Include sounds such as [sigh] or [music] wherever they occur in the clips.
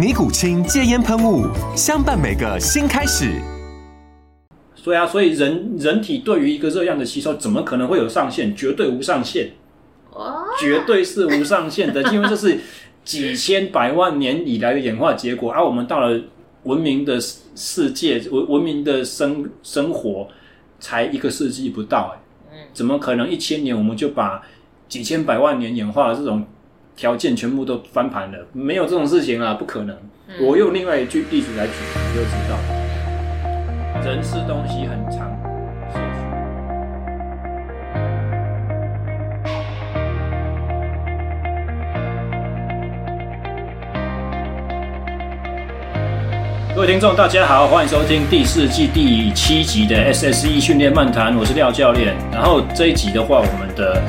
尼古清戒烟喷雾，相伴每个新开始。所以啊，所以人人体对于一个热量的吸收，怎么可能会有上限？绝对无上限，绝对是无上限的，因为这是几千百万年以来的演化结果。而、啊、我们到了文明的世界，文文明的生生活，才一个世纪不到，哎，怎么可能一千年我们就把几千百万年演化的这种？条件全部都翻盘了，没有这种事情啊，不可能。嗯、我用另外一句例子来举，你就知道，人吃东西很长。各位听众，大家好，欢迎收听第四季第七集的 SSE 训练漫谈，我是廖教练。然后这一集的话，我们的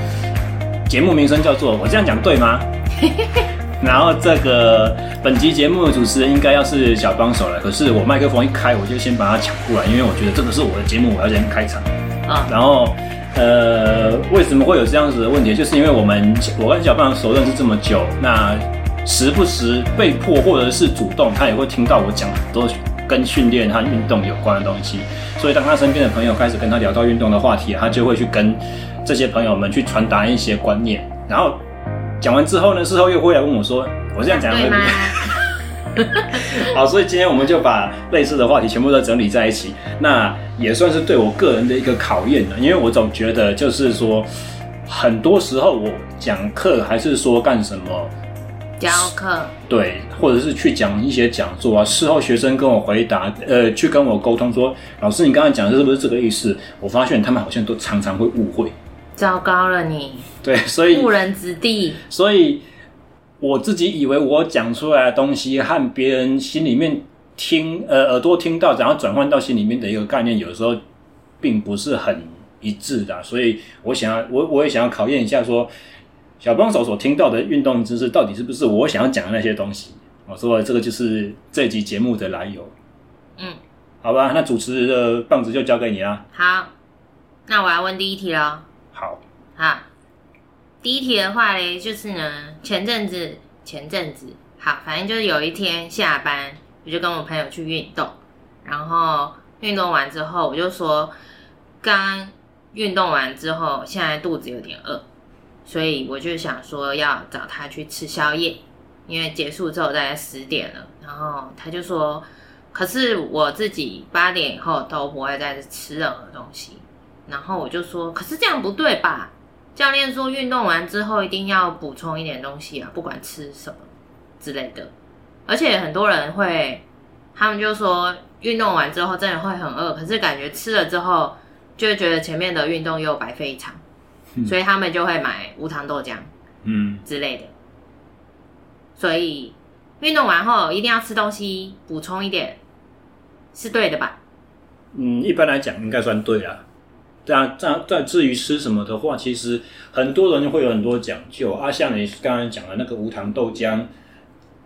节目名称叫做，我这样讲对吗？[laughs] 然后这个本集节目的主持人应该要是小帮手了，可是我麦克风一开，我就先把它抢过来，因为我觉得这个是我的节目，我要先开场啊。然后呃，为什么会有这样子的问题？就是因为我们我跟小帮手认识这么久，那时不时被迫或者是主动，他也会听到我讲很多跟训练和运动有关的东西。所以当他身边的朋友开始跟他聊到运动的话题，他就会去跟这些朋友们去传达一些观念，然后。讲完之后呢，事后又回来问我说：“我这样讲对吗？” [laughs] 好，所以今天我们就把类似的话题全部都整理在一起，那也算是对我个人的一个考验了。因为我总觉得，就是说，很多时候我讲课还是说干什么教课，对，或者是去讲一些讲座啊，事后学生跟我回答，呃，去跟我沟通说：“老师，你刚才讲的是不是这个意思？”我发现他们好像都常常会误会。糟糕了你，对，所以误人子弟。所以我自己以为我讲出来的东西和别人心里面听，呃，耳朵听到，然后转换到心里面的一个概念，有时候并不是很一致的。所以我想要，我我也想要考验一下说，说小帮手所听到的运动知识，到底是不是我想要讲的那些东西？我说这个就是这集节目的来由。嗯，好吧，那主持的棒子就交给你了。好，那我要问第一题了。好，好，第一题的话嘞，就是呢，前阵子，前阵子，好，反正就是有一天下班，我就跟我朋友去运动，然后运动完之后，我就说，刚运动完之后，现在肚子有点饿，所以我就想说要找他去吃宵夜，因为结束之后大概十点了，然后他就说，可是我自己八点以后都不会再吃任何东西。然后我就说，可是这样不对吧？教练说运动完之后一定要补充一点东西啊，不管吃什么之类的。而且很多人会，他们就说运动完之后真的会很饿，可是感觉吃了之后就会觉得前面的运动又白费一场，嗯，所以他们就会买无糖豆浆，嗯之类的。所以运动完后一定要吃东西补充一点，是对的吧？嗯，一般来讲应该算对啊。对啊，在在至于吃什么的话，其实很多人会有很多讲究啊。像你刚才讲的那个无糖豆浆，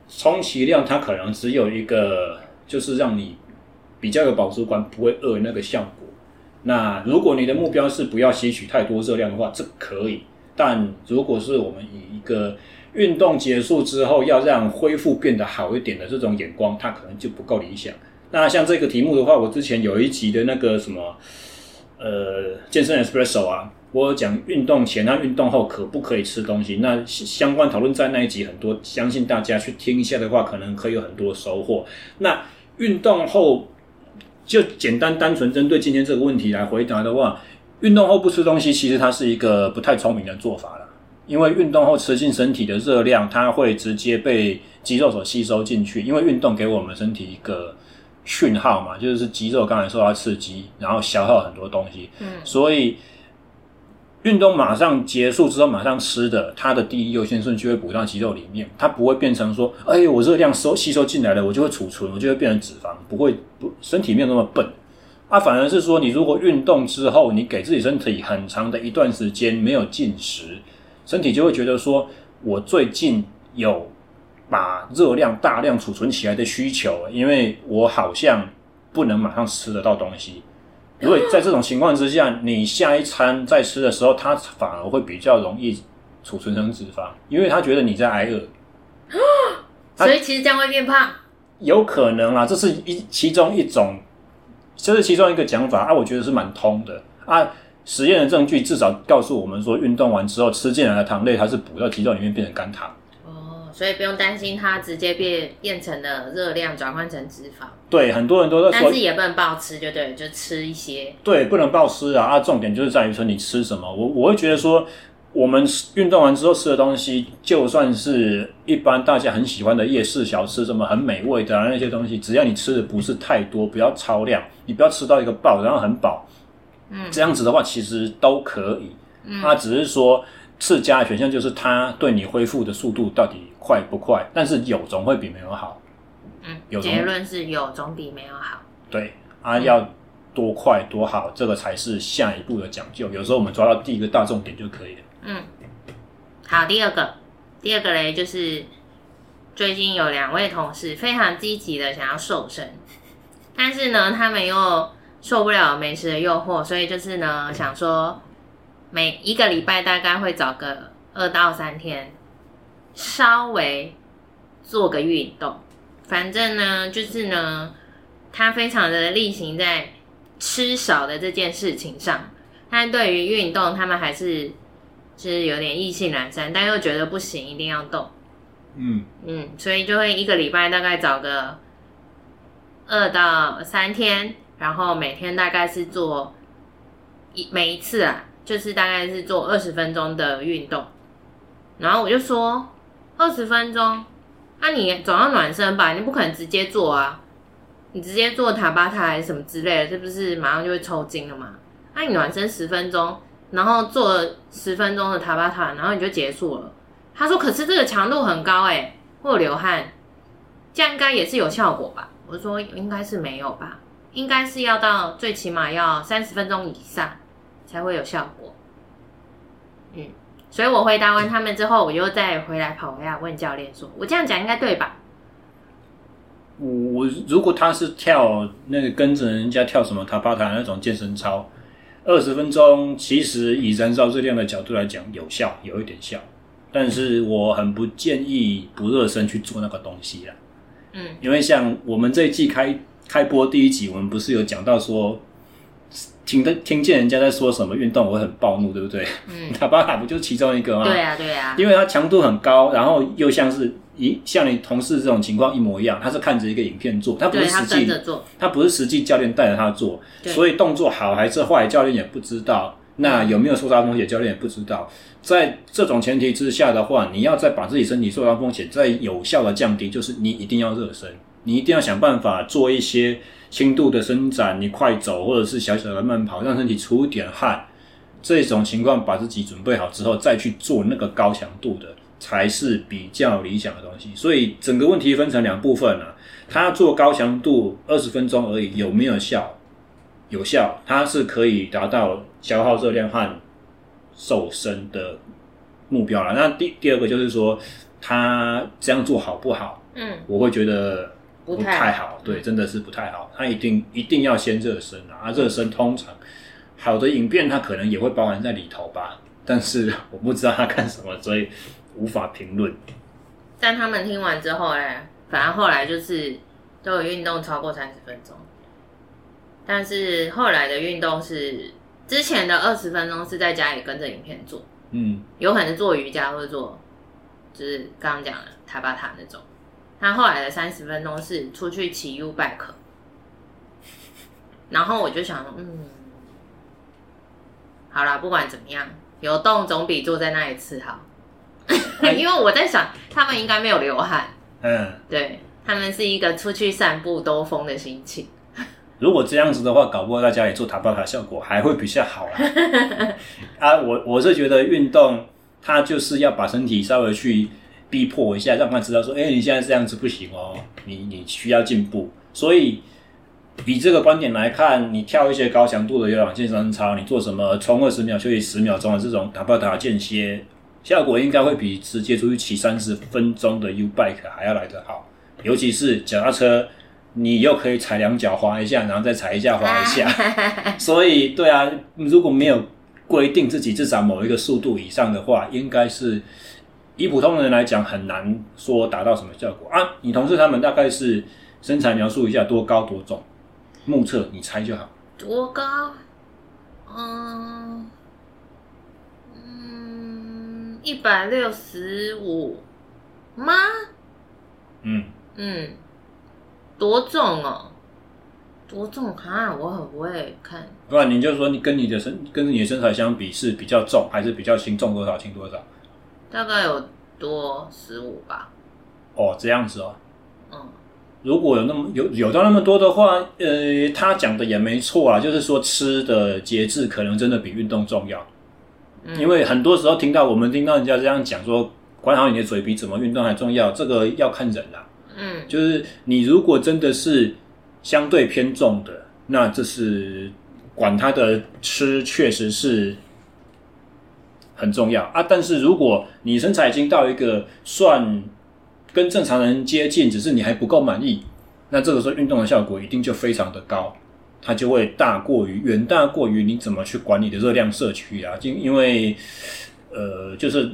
充其量它可能只有一个，就是让你比较有饱足感，不会饿那个效果。那如果你的目标是不要吸取太多热量的话，这可以。但如果是我们以一个运动结束之后要让恢复变得好一点的这种眼光，它可能就不够理想。那像这个题目的话，我之前有一集的那个什么。呃，健身 Espresso 啊，我讲运动前和运动后可不可以吃东西？那相关讨论在那一集很多，相信大家去听一下的话，可能可以有很多收获。那运动后就简单单纯针对今天这个问题来回答的话，运动后不吃东西，其实它是一个不太聪明的做法了。因为运动后吃进身体的热量，它会直接被肌肉所吸收进去。因为运动给我们身体一个讯号嘛，就是肌肉刚才受到刺激，然后消耗很多东西。嗯，所以。运动马上结束之后，马上吃的，它的第一优先顺序会补到肌肉里面，它不会变成说，哎，我热量收吸收进来了，我就会储存，我就会变成脂肪，不会不，身体没有那么笨，啊，反而是说，你如果运动之后，你给自己身体很长的一段时间没有进食，身体就会觉得说，我最近有把热量大量储存起来的需求，因为我好像不能马上吃得到东西。因为在这种情况之下，你下一餐再吃的时候，它反而会比较容易储存成脂肪，因为他觉得你在挨饿，[gasps] 所以其实这样会变胖，有可能啊，这是一其中一种，这是其中一个讲法啊，我觉得是蛮通的啊。实验的证据至少告诉我们说，运动完之后吃进来的糖类，它是补到肌肉里面变成肝糖。所以不用担心它直接变变成了热量转换成脂肪。对，很多人都在说，但是也不能暴吃，就对，就吃一些。对，不能暴吃啊！啊，重点就是在于说你吃什么。我我会觉得说，我们运动完之后吃的东西，就算是一般大家很喜欢的夜市小吃，什么很美味的、啊、那些东西，只要你吃的不是太多，不要超量，你不要吃到一个爆，然后很饱，嗯，这样子的话其实都可以。嗯，它只是说次佳的选项就是它对你恢复的速度到底。快不快？但是有总会比没有好。嗯，有结论是有总比没有好。对啊，要多快多好，这个才是下一步的讲究。有时候我们抓到第一个大重点就可以了。嗯，好，第二个，第二个嘞，就是最近有两位同事非常积极的想要瘦身，但是呢，他们又受不了美食的诱惑，所以就是呢，想说每一个礼拜大概会找个二到三天。稍微做个运动，反正呢，就是呢，他非常的例行在吃少的这件事情上。但对于运动，他们还是就是有点意兴阑珊，但又觉得不行，一定要动。嗯嗯，所以就会一个礼拜大概找个二到三天，然后每天大概是做一每一次啊，就是大概是做二十分钟的运动。然后我就说。二十分钟，那、你总要暖身吧？你不可能直接做啊！你直接做塔巴塔还是什么之类的，是不是马上就会抽筋了嘛？那、你暖身十分钟，然后做十分钟的塔巴塔，然后你就结束了。他说：“可是这个强度很高诶，会流汗，这样应该也是有效果吧？”我说：“应该是没有吧，应该是要到最起码要三十分钟以上才会有效果。”嗯。所以我回答完他们之后，我又再回来跑回来问教练说：“我这样讲应该对吧？”我如果他是跳那个跟着人家跳什么塔巴塔那种健身操，二十分钟，其实以燃烧热量的角度来讲有效，有一点效，但是我很不建议不热身去做那个东西啦。嗯，因为像我们这一季开开播第一集，我们不是有讲到说。听的听见人家在说什么运动，我会很暴怒，对不对？嗯，[laughs] 塔巴塔不就是其中一个吗？对啊，对啊。因为它强度很高，然后又像是一像你同事这种情况一模一样，他是看着一个影片做，他不是实际做，他不是实际教练带着他做，所以动作好还是坏，教练也不知道。那有没有受伤风险，教练也不知道。在这种前提之下的话，你要再把自己身体受伤风险再有效的降低，就是你一定要热身，你一定要想办法做一些。轻度的伸展，你快走或者是小小的慢跑，让身体出点汗，这种情况把自己准备好之后，再去做那个高强度的，才是比较理想的东西。所以整个问题分成两部分啊，他做高强度二十分钟而已，有没有效？有效，它是可以达到消耗热量和瘦身的目标了。那第第二个就是说，他这样做好不好？嗯，我会觉得。不太好，对，真的是不太好。他一定一定要先热身啊！啊，热身通常好的影片，它可能也会包含在里头吧。但是我不知道他干什么，所以无法评论。但他们听完之后呢，反正后来就是都有运动超过三十分钟。但是后来的运动是之前的二十分钟是在家里跟着影片做，嗯，有可能做瑜伽或者做，就是刚刚讲的塔巴塔那种。他后来的三十分钟是出去骑 U bike，然后我就想，嗯，好啦，不管怎么样，有动总比坐在那里吃好。[laughs] 因为我在想，他们应该没有流汗。嗯，对，他们是一个出去散步兜风的心情。如果这样子的话，搞不好在家里做塔巴塔效果还会比较好啦。[laughs] 啊，我我是觉得运动，它就是要把身体稍微去逼迫一下，让他知道说，哎、欸，你现在这样子不行哦，你你需要进步。所以，以这个观点来看，你跳一些高强度的有氧健身操，你做什么冲二十秒休息十秒钟的这种塔巴塔间歇，效果应该会比直接出去骑三十分钟的 U bike 还要来得好，尤其是脚踏车。你又可以踩两脚滑一下，然后再踩一下滑一下，[laughs] 所以对啊，如果没有规定自己至少某一个速度以上的话，应该是以普通人来讲很难说达到什么效果啊。你同事他们大概是身材描述一下多高多重，目测你猜就好。多高？嗯嗯，一百六十五吗？嗯嗯。多重哦？多重哈？我很不会看。不然你就说你跟你的身跟你的身材相比是比较重还是比较轻？重多少轻多少？大概有多十五吧。哦，这样子哦。嗯。如果有那么有有到那么多的话，呃，他讲的也没错啊，就是说吃的节制可能真的比运动重要。嗯。因为很多时候听到我们听到人家这样讲说，管好你的嘴比怎么运动还重要，这个要看人啦。嗯，就是你如果真的是相对偏重的，那这是管他的吃确实是很重要啊。但是如果你身材已经到一个算跟正常人接近，只是你还不够满意，那这个时候运动的效果一定就非常的高，它就会大过于远大过于你怎么去管你的热量摄取啊。因因为呃，就是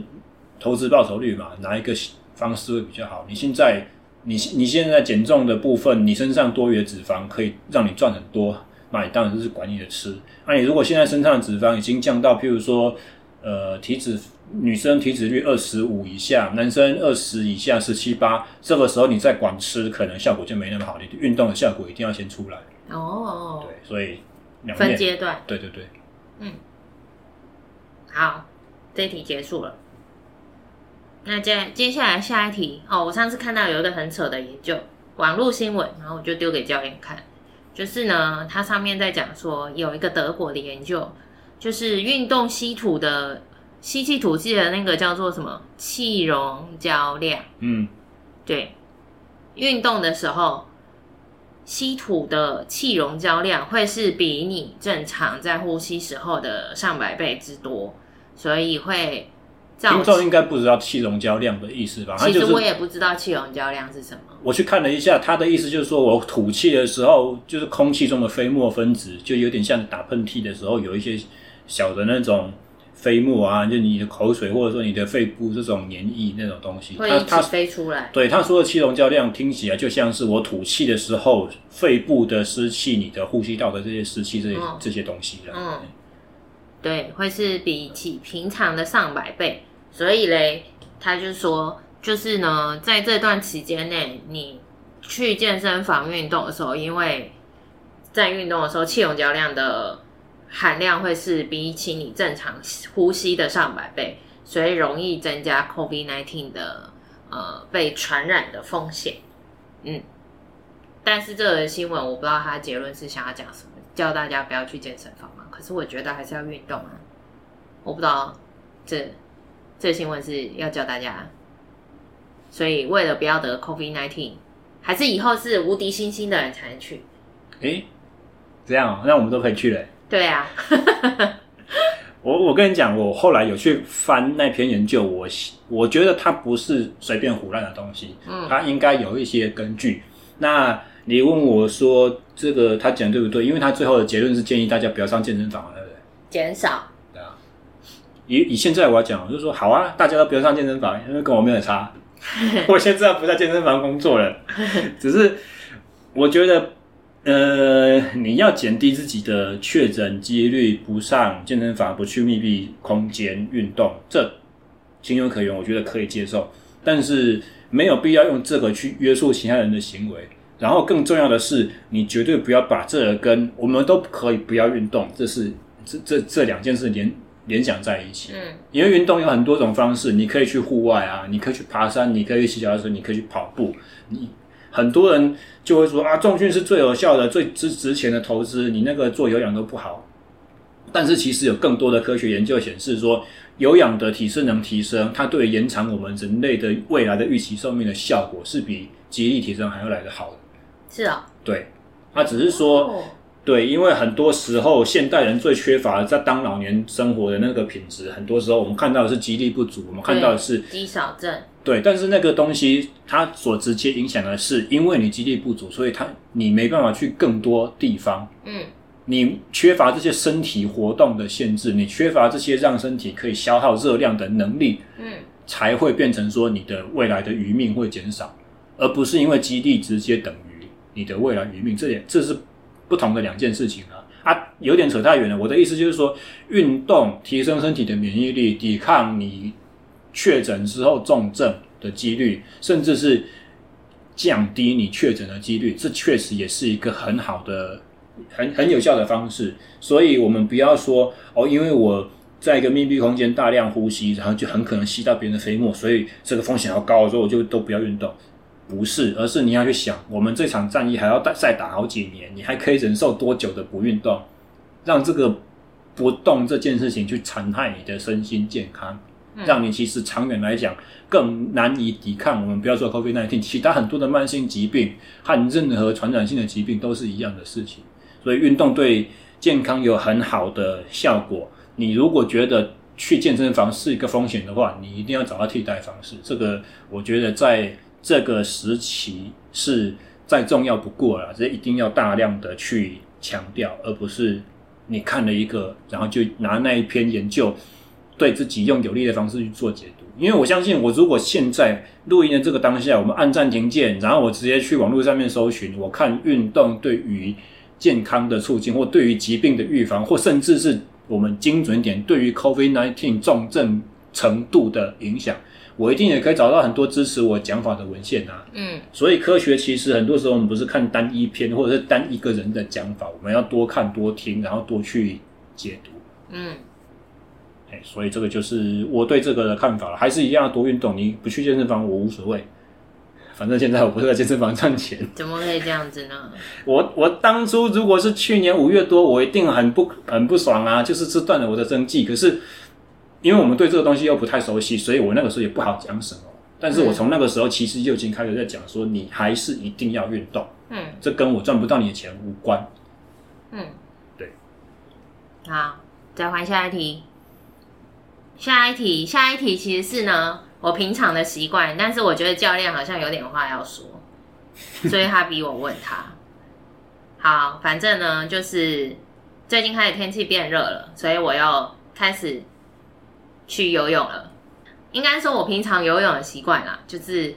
投资报酬率嘛，哪一个方式会比较好？你现在。你你现在减重的部分，你身上多余的脂肪可以让你赚很多，那你当然就是管你的吃。那你如果现在身上的脂肪已经降到，譬如说，呃，体脂女生体脂率二十五以下，男生二十以下十七八，这个时候你再管吃，可能效果就没那么好。你运动的效果一定要先出来。哦，对，所以两分阶段，对对对，嗯，好，这一题结束了。那接接下来下一题哦，我上次看到有一个很扯的研究，网络新闻，然后我就丢给教练看，就是呢，它上面在讲说有一个德国的研究，就是运动稀土的吸气吐气的那个叫做什么气溶胶量，嗯，对，运动的时候稀土的气溶胶量会是比你正常在呼吸时候的上百倍之多，所以会。听众应该不知道气溶胶量的意思吧？其实我也不知道气溶胶量是什么。我去看了一下，他的意思就是说，我吐气的时候，就是空气中的飞沫分子，就有点像打喷嚏的时候有一些小的那种飞沫啊，就你的口水或者说你的肺部这种黏液那种东西，它它飞出来。对，他说的气溶胶量听起来就像是我吐气的时候，肺部的湿气、你的呼吸道的这些湿气、这些、嗯、这些东西的。嗯，对，会是比起平常的上百倍。所以嘞，他就说，就是呢，在这段期间内，你去健身房运动的时候，因为在运动的时候，气溶胶量的含量会是比起你正常呼吸的上百倍，所以容易增加 COVID-19 的呃被传染的风险。嗯，但是这个新闻我不知道他结论是想要讲什么，叫大家不要去健身房嘛。可是我觉得还是要运动啊，我不知道这。这新闻是要教大家，所以为了不要得 COVID-19，还是以后是无敌星星的人才能去。诶，这样，那我们都可以去了。对啊，[laughs] 我我跟你讲，我后来有去翻那篇研究，我我觉得它不是随便胡乱的东西，嗯，它应该有一些根据。那你问我说这个他讲对不对？因为他最后的结论是建议大家不要上健身房，对不对？减少。以以现在我要讲，我就说好啊，大家都不要上健身房，因为跟我没有差。[laughs] 我现在不在健身房工作了，只是我觉得，呃，你要减低自己的确诊几率，不上健身房，不去密闭空间运动，这情有可原，我觉得可以接受。但是没有必要用这个去约束其他人的行为。然后更重要的是，你绝对不要把这跟我们都可以不要运动，这是这这这两件事联联想在一起。嗯，因为运动有很多种方式，你可以去户外啊，你可以去爬山，你可以去骑脚踏车，你可以去跑步。你很多人就会说啊，重训是最有效的、最值值钱的投资，你那个做有氧都不好。但是其实有更多的科学研究显示说，有氧的体适能提升，它对延长我们人类的未来的预期寿命的效果是比肌力提升还要来得好的。是啊、哦，对，他只是说，哦、对，因为很多时候现代人最缺乏的在当老年生活的那个品质，很多时候我们看到的是肌力不足，我们看到的是肌少症。对，但是那个东西它所直接影响的是，因为你基地不足，所以它你没办法去更多地方。嗯，你缺乏这些身体活动的限制，你缺乏这些让身体可以消耗热量的能力。嗯，才会变成说你的未来的余命会减少，而不是因为基地直接等于。你的未来余命，这点这是不同的两件事情啊！啊，有点扯太远了。我的意思就是说，运动提升身体的免疫力，抵抗你确诊之后重症的几率，甚至是降低你确诊的几率，这确实也是一个很好的、很很有效的方式。所以，我们不要说哦，因为我在一个密闭空间大量呼吸，然后就很可能吸到别人的飞沫，所以这个风险要高，所以我就都不要运动。不是，而是你要去想，我们这场战役还要再打好几年，你还可以忍受多久的不运动，让这个不动这件事情去残害你的身心健康，让你其实长远来讲更难以抵抗。我们不要说 COVID-19，其他很多的慢性疾病和任何传染性的疾病都是一样的事情。所以运动对健康有很好的效果。你如果觉得去健身房是一个风险的话，你一定要找到替代方式。这个我觉得在。这个时期是再重要不过了，这一定要大量的去强调，而不是你看了一个，然后就拿那一篇研究对自己用有利的方式去做解读。因为我相信，我如果现在录音的这个当下，我们按暂停键，然后我直接去网络上面搜寻，我看运动对于健康的促进，或对于疾病的预防，或甚至是我们精准点对于 COVID-19 重症程度的影响。我一定也可以找到很多支持我讲法的文献啊。嗯，所以科学其实很多时候我们不是看单一篇或者是单一个人的讲法，我们要多看多听，然后多去解读。嗯，哎，所以这个就是我对这个的看法了。还是一样要多运动，你不去健身房我无所谓，反正现在我不是在健身房赚钱。怎么可以这样子呢？[laughs] 我我当初如果是去年五月多，我一定很不很不爽啊，就是这断了我的生计。可是。因为我们对这个东西又不太熟悉，所以我那个时候也不好讲什么。但是我从那个时候其实就已经开始在讲说，你还是一定要运动。嗯，这跟我赚不到你的钱无关。嗯，对。好，再换下一题。下一题，下一题其实是呢，我平常的习惯，但是我觉得教练好像有点话要说，[laughs] 所以他逼我问他。好，反正呢，就是最近开始天气变热了，所以我要开始。去游泳了，应该说我平常游泳的习惯啦，就是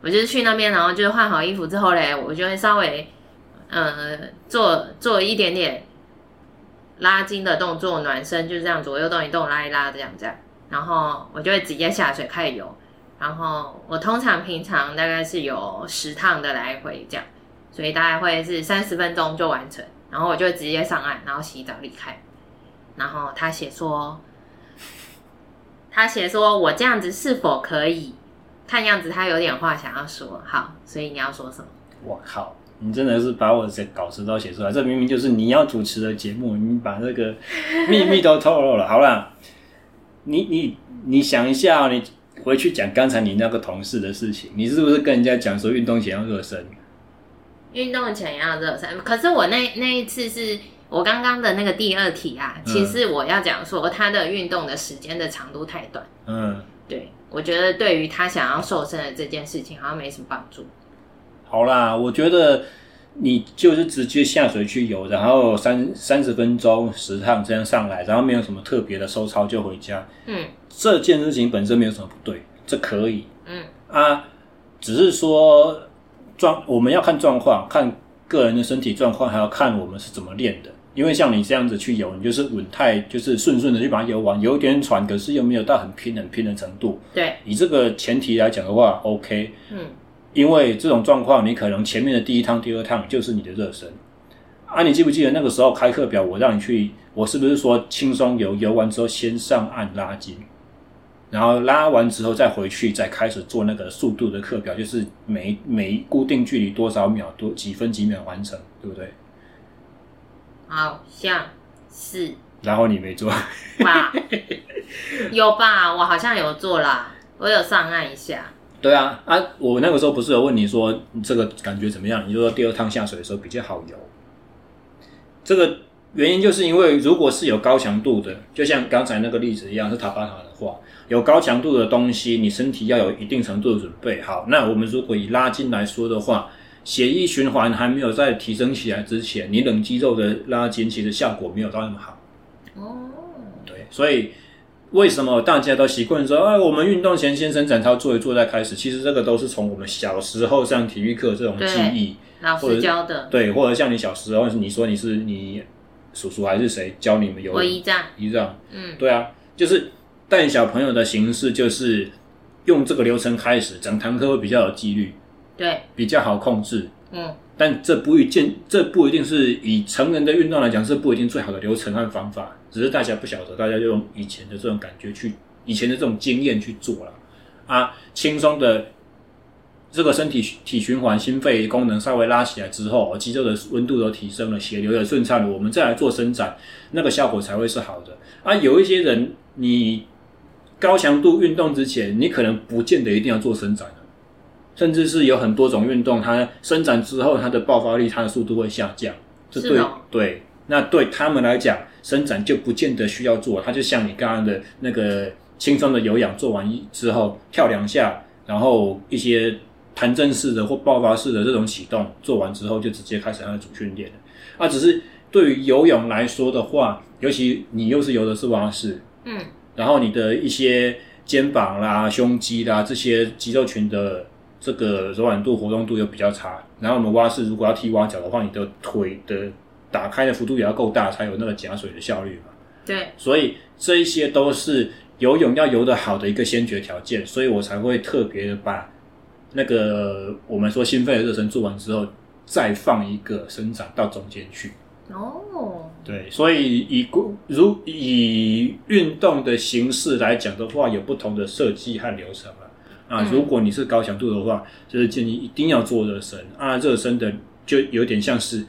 我就是去那边，然后就是换好衣服之后嘞，我就会稍微呃做做一点点拉筋的动作，暖身，就是这样左右动一动，拉一拉这样这样，然后我就会直接下水开始游，然后我通常平常大概是有十趟的来回这样，所以大概会是三十分钟就完成，然后我就直接上岸，然后洗澡离开，然后他写说。他写说：“我这样子是否可以？看样子他有点话想要说。好，所以你要说什么？”我靠，你真的是把我的稿子都写出来，这明明就是你要主持的节目，你把这个秘密都透露了。好啦，你你你想一下，你回去讲刚才你那个同事的事情，你是不是跟人家讲说运动前要热身？运动前要热身，可是我那那一次是。我刚刚的那个第二题啊，其实我要讲说他的运动的时间的长度太短。嗯，对，我觉得对于他想要瘦身的这件事情好像没什么帮助。好啦，我觉得你就是直接下水去游，然后三三十分钟十趟这样上来，然后没有什么特别的收操就回家。嗯，这件事情本身没有什么不对，这可以。嗯啊，只是说状我们要看状况，看个人的身体状况，还要看我们是怎么练的。因为像你这样子去游，你就是稳态，就是顺顺的去把它游完，有点喘，可是又没有到很拼很拼的程度。对，以这个前提来讲的话，OK。嗯。因为这种状况，你可能前面的第一趟、第二趟就是你的热身。啊，你记不记得那个时候开课表，我让你去，我是不是说轻松游，游完之后先上岸拉筋，然后拉完之后再回去，再开始做那个速度的课表，就是每每固定距离多少秒多几分几秒完成，对不对？好像是。然后你没做吧？[laughs] 有吧？我好像有做啦，我有上岸一下。对啊，啊，我那个时候不是有问你说你这个感觉怎么样？你就说第二趟下水的时候比较好游。这个原因就是因为如果是有高强度的，就像刚才那个例子一样，是塔巴塔的话，有高强度的东西，你身体要有一定程度的准备。好，那我们如果以拉筋来说的话，血液循环还没有在提升起来之前，你冷肌肉的拉筋其实效果没有到那么好。哦，对，所以为什么大家都习惯说，哎，我们运动前先伸展操做一做再开始？其实这个都是从我们小时候上体育课这种记忆，老师教的，对，或者像你小时候，你说你是你叔叔还是谁教你们游泳？我姨丈，姨丈，嗯，对啊，就是带小朋友的形式，就是用这个流程开始，整堂课会比较有纪律，对，比较好控制，嗯。但这不一定，这不一定是以成人的运动来讲，这不一定最好的流程和方法。只是大家不晓得，大家就用以前的这种感觉去，以前的这种经验去做了啊。轻松的这个身体体循环、心肺功能稍微拉起来之后，肌肉的温度都提升了，血流也顺畅了，我们再来做伸展，那个效果才会是好的啊。有一些人，你高强度运动之前，你可能不见得一定要做伸展。甚至是有很多种运动，它伸展之后，它的爆发力、它的速度会下降。这对哦，对，那对他们来讲，伸展就不见得需要做。它就像你刚刚的那个轻松的有氧，做完之后跳两下，然后一些弹震式的或爆发式的这种启动，做完之后就直接开始它的主训练了。啊，只是对于游泳来说的话，尤其你又是游的是蛙式，嗯，然后你的一些肩膀啦、胸肌啦这些肌肉群的。这个柔软度、活动度又比较差，然后我们蛙式如果要踢蛙脚的话，你的腿的打开的幅度也要够大，才有那个夹水的效率嘛。对，所以这一些都是游泳要游得好的一个先决条件，所以我才会特别的把那个我们说心肺的热身做完之后，再放一个伸展到中间去。哦，对，所以以如以运动的形式来讲的话，有不同的设计和流程。啊，如果你是高强度的话，就是建议一定要做热身啊。热身的就有点像是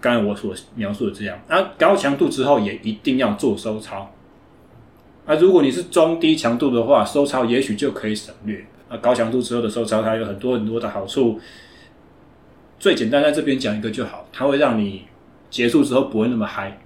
刚才我所描述的这样啊。高强度之后也一定要做收操啊。如果你是中低强度的话，收操也许就可以省略啊。高强度之后的收操，它有很多很多的好处。最简单在这边讲一个就好，它会让你结束之后不会那么嗨。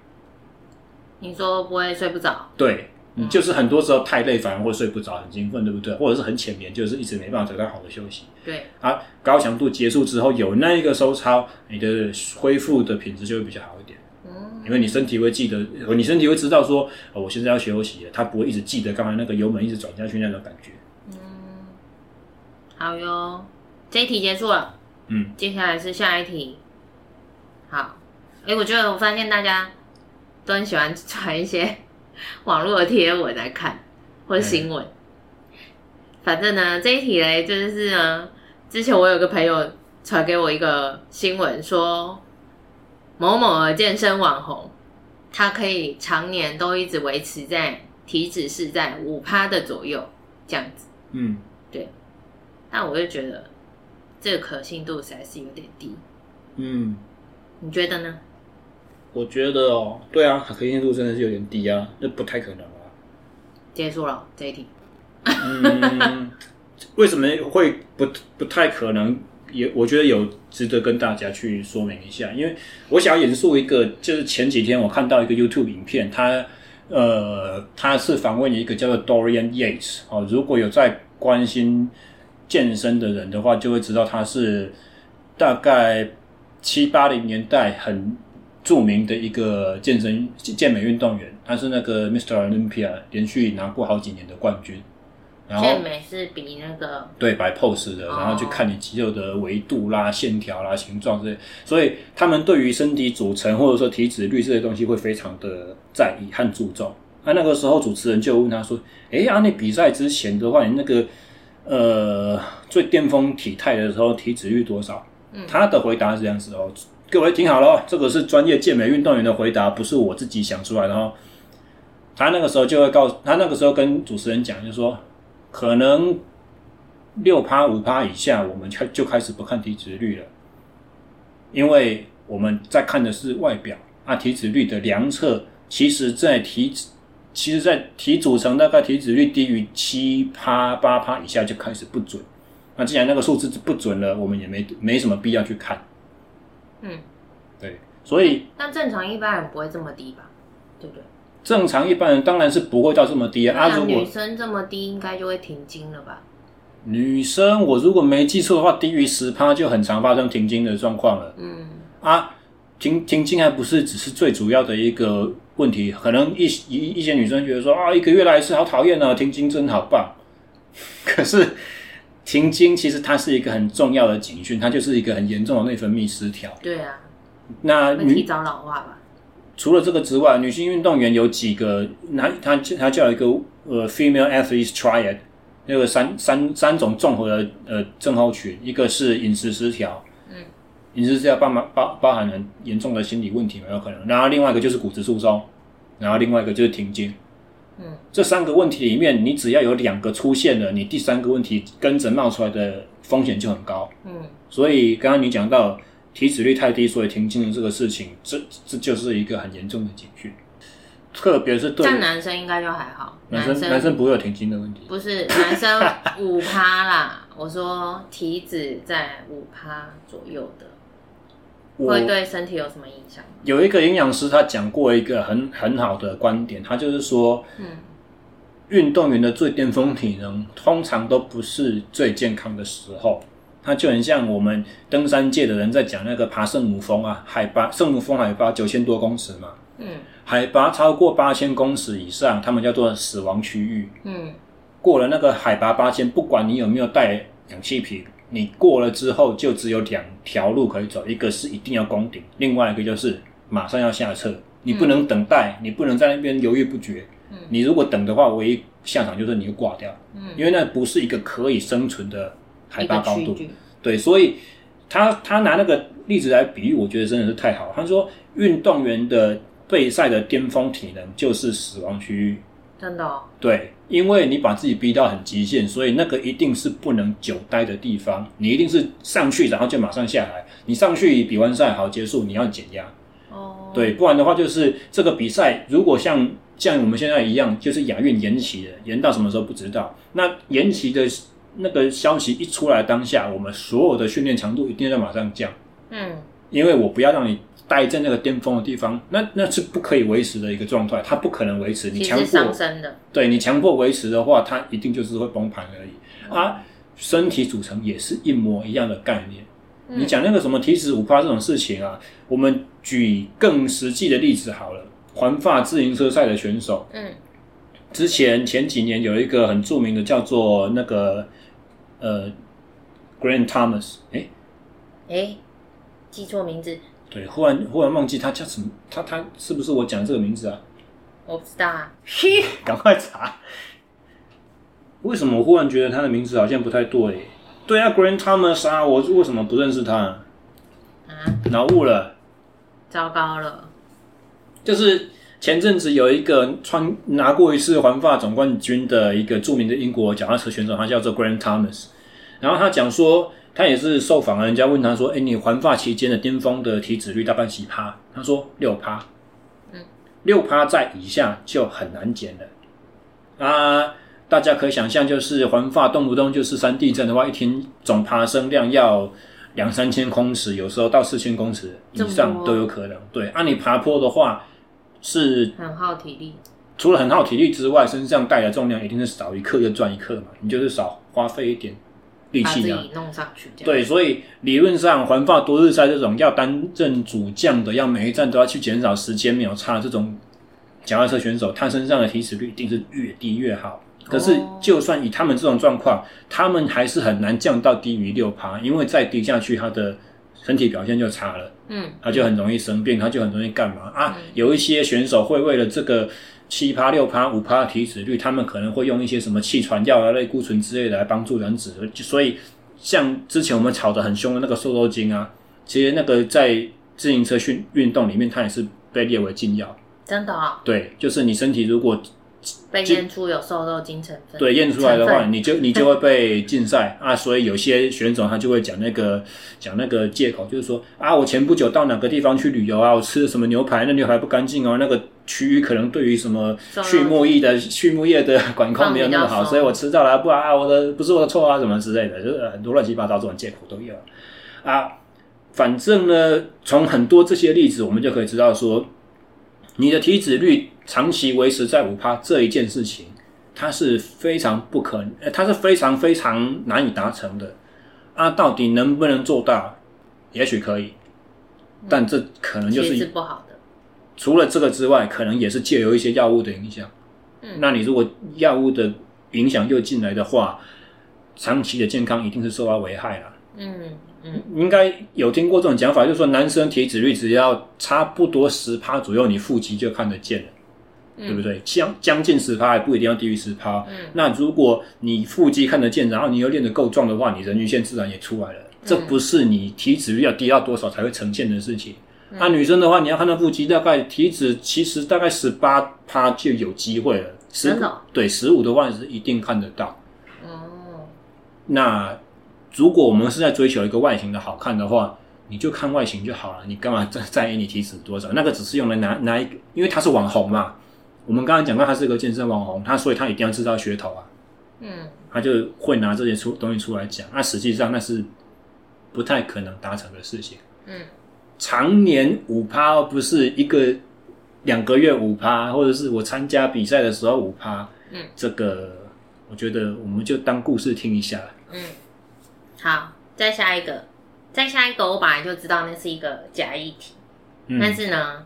你说不会睡不着？对。你就是很多时候太累，反而会睡不着，很兴奋，对不对？或者是很浅眠，就是一直没办法得到好的休息。对啊，高强度结束之后有那一个收操，你的恢复的品质就会比较好一点。嗯，因为你身体会记得，你身体会知道说，哦，我现在要休息了，它不会一直记得刚才那个油门一直转下去那种感觉。嗯，好哟，这一题结束了。嗯，接下来是下一题。好，哎，我觉得我发现大家都很喜欢传一些。[laughs] 网络的贴文来看，或者新闻，嗯、反正呢，这一题嘞，就是呢，之前我有个朋友传给我一个新闻，说某某的健身网红，他可以常年都一直维持在体脂是在五趴的左右这样子。嗯，对。但我就觉得这个可信度实在是有点低。嗯，你觉得呢？我觉得哦，对啊，可信度真的是有点低啊，那不太可能啊。结束了这一题。嗯，为什么会不不太可能？也我觉得有值得跟大家去说明一下，因为我想要引述一个，就是前几天我看到一个 YouTube 影片，他呃他是访问一个叫做 Dorian Yates 哦，如果有在关心健身的人的话，就会知道他是大概七八零年代很。著名的一个健身健美运动员，他是那个 Mr. Olympia，连续拿过好几年的冠军。然后健美是比那个对摆 pose 的，然后去看你肌肉的维度啦、线条啦、形状这些。所以他们对于身体组成或者说体脂率这些东西会非常的在意和注重。那那个时候主持人就问他说：“哎，啊，你比赛之前的话，你那个呃，最巅峰体态的时候体脂率多少？嗯，他的回答是这样子哦，各位听好了，这个是专业健美运动员的回答，不是我自己想出来的哦。他那个时候就会告诉他，那个时候跟主持人讲，就说，可能六趴五趴以下，我们就就开始不看体脂率了，因为我们在看的是外表啊，体脂率的量测，其实在体脂。其实，在体组成大概体脂率低于七趴八趴以下就开始不准。那既然那个数字不准了，我们也没没什么必要去看。嗯，对，所以那正常一般人不会这么低吧？对不对？正常一般人当然是不会到这么低啊。啊，如果女生这么低，应该就会停经了吧？女生，我如果没记错的话，低于十趴就很常发生停经的状况了。嗯，啊，停停经还不是只是最主要的一个。问题可能一一一些女生觉得说啊，一个月来一次好讨厌啊，停经真好棒。[laughs] 可是停经其实它是一个很重要的警讯，它就是一个很严重的内分泌失调。对啊，那女提早老化吧。除了这个之外，女性运动员有几个？他他他叫一个呃，female athletes triad，那个三三三种综合的呃症候群，一个是饮食失调。你是要包包包含很严重的心理问题没有可能，然后另外一个就是骨质疏松，然后另外一个就是停经。嗯，这三个问题里面，你只要有两个出现了，你第三个问题跟着冒出来的风险就很高。嗯，所以刚刚你讲到体脂率太低，所以停经的这个事情，这这就是一个很严重的警讯。特别是对像男生应该就还好，男生男生，男生不会有停经的问题。不是男生五趴啦，我说体脂在五趴左右的。会对身体有什么影响？有一个营养师他讲过一个很很好的观点，他就是说，嗯，运动员的最巅峰体能通常都不是最健康的时候。他就很像我们登山界的人在讲那个爬圣母峰啊，海拔圣母峰海拔九千多公尺嘛，嗯，海拔超过八千公尺以上，他们叫做死亡区域，嗯，过了那个海拔八千，不管你有没有带氧气瓶。你过了之后，就只有两条路可以走，一个是一定要攻顶，另外一个就是马上要下撤。你不能等待，嗯、你不能在那边犹豫不决。嗯、你如果等的话，唯一下场就是你就挂掉。嗯，因为那不是一个可以生存的海拔高度。对，所以他他拿那个例子来比喻，我觉得真的是太好。他说，运动员的备赛的巅峰体能就是死亡区域。真的哦？对，因为你把自己逼到很极限，所以那个一定是不能久待的地方。你一定是上去，然后就马上下来。你上去比完赛好结束，你要减压。哦，对，不然的话就是这个比赛如果像像我们现在一样，就是亚运延期了，延到什么时候不知道。那延期的那个消息一出来当下，我们所有的训练强度一定要马上降。嗯，因为我不要让你。待在那个巅峰的地方，那那是不可以维持的一个状态，它不可能维持。你强迫上升的，对你强迫维持的话，它一定就是会崩盘而已。嗯、啊，身体组成也是一模一样的概念。嗯、你讲那个什么体脂五趴这种事情啊，我们举更实际的例子好了。环法自行车赛的选手，嗯，之前前几年有一个很著名的叫做那个呃，Grant Thomas，哎哎，记错名字。对，忽然忽然忘记他叫什么，他他是不是我讲这个名字啊？我不知道啊，[laughs] 嘿，赶快查。为什么我忽然觉得他的名字好像不太对？对啊，Grant Thomas 啊，我为什么不认识他？啊，脑雾了，糟糕了。就是前阵子有一个穿拿过一次环法总冠军的一个著名的英国脚踏车选手，他叫做 Grant Thomas，然后他讲说。他也是受访了，人家问他说：“哎，你环发期间的巅峰的体脂率大概几趴？”他说：“六趴。”嗯，六趴在以下就很难减了。啊，大家可以想象，就是环发动不动就是山地震的话，一天总爬升量要两三千公尺，有时候到四千公尺以上都有可能。对，按、啊、你爬坡的话是很耗体力，除了很耗体力之外，身上带的重量一定是少一克就赚一克嘛，你就是少花费一点。力气啊，弄上去。对，所以理论上环法多日赛这种要担任主将的，要每一站都要去减少时间秒差这种脚踏车选手，他身上的体脂率一定是越低越好。可是，就算以他们这种状况，他们还是很难降到低于六趴，因为再低下去，他的身体表现就差了。嗯，他就很容易生病，他就很容易干嘛啊？有一些选手会为了这个七趴、六趴、五趴的体脂率，他们可能会用一些什么气喘药啊、类固醇之类的来帮助燃脂。所以，像之前我们炒得很凶的那个瘦肉精啊，其实那个在自行车训运动里面，它也是被列为禁药。真的啊、哦？对，就是你身体如果被验出有瘦肉精成分，对，验出来的话，你就你就会被禁赛啊。所以有些选手他就会讲那个讲那个借口，就是说啊，我前不久到哪个地方去旅游啊，我吃了什么牛排，那牛排不干净哦，那个区域可能对于什么畜牧业的畜牧业的管控没有那么好，所以我迟到了不啊，我的不是我的错啊，什么之类的，就是很多乱七八糟这种借口都有啊。反正呢，从很多这些例子，我们就可以知道说，你的体脂率。长期维持在五趴这一件事情，它是非常不可能，它是非常非常难以达成的。啊，到底能不能做到？也许可以，但这可能就是，是不好的。除了这个之外，可能也是借由一些药物的影响。嗯，那你如果药物的影响又进来的话，长期的健康一定是受到危害了。嗯。嗯，应该有听过这种讲法，就是说男生体脂率只要差不多十趴左右，你腹肌就看得见了。对不对？将将近十趴，还不一定要低于十趴。嗯，那如果你腹肌看得见，然后你又练得够壮的话，你人鱼线自然也出来了。嗯，这不是你体脂率要低到多少才会呈现的事情。那，嗯，女生的话，你要看到腹肌，大概体脂其实大概十八趴就有机会了。十五，对，十五的话是一定看得到。哦，那如果我们是在追求一个外形的好看的话，你就看外形就好了，你干嘛在在意你体脂多少？那个只是用来拿拿一个，因为他是网红嘛。我们刚才讲到，他是一个健身网红，他所以他一定要制造噱头啊，嗯，他就会拿这些出东西出来讲。那实际上那是不太可能达成的事情，嗯，常年五趴，不是一个两个月五趴，或者是我参加比赛的时候五趴，嗯，这个我觉得我们就当故事听一下，嗯，好，再下一个，再下一个，我本来就知道那是一个假议题，嗯，但是呢，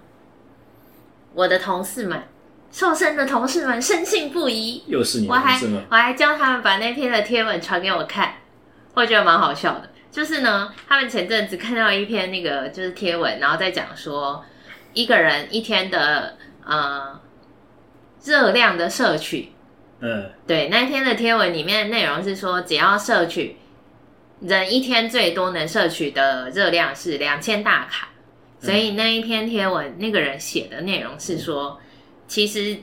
我的同事们。瘦身的同事们深信不疑，又是你？我还我还叫他们把那篇的贴文传给我看，我觉得蛮好笑的。就是呢，他们前阵子看到一篇那个就是贴文，然后在讲说一个人一天的呃热量的摄取。嗯，对，那一天的贴文里面的内容是说，只要摄取人一天最多能摄取的热量是两千大卡，所以那一篇贴文那个人写的内容是说。其实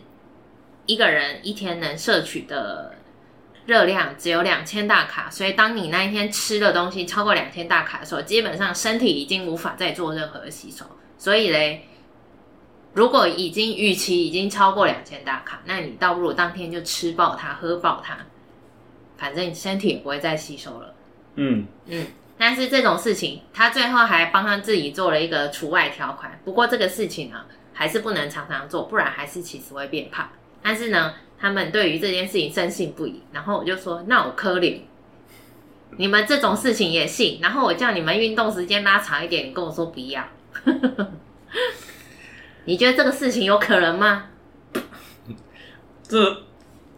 一个人一天能摄取的热量只有两千大卡，所以当你那一天吃的东西超过两千大卡的时候，基本上身体已经无法再做任何的吸收。所以嘞，如果已经预期已经超过两千大卡，那你倒不如当天就吃爆它，喝爆它，反正你身体也不会再吸收了。嗯嗯，但是这种事情，他最后还帮他自己做了一个除外条款。不过这个事情呢，还是不能常常做，不然还是其实会变胖。但是呢，他们对于这件事情深信不疑。然后我就说：“那我可怜你们这种事情也信？”然后我叫你们运动时间拉长一点，你跟我说不要。[laughs] 你觉得这个事情有可能吗？这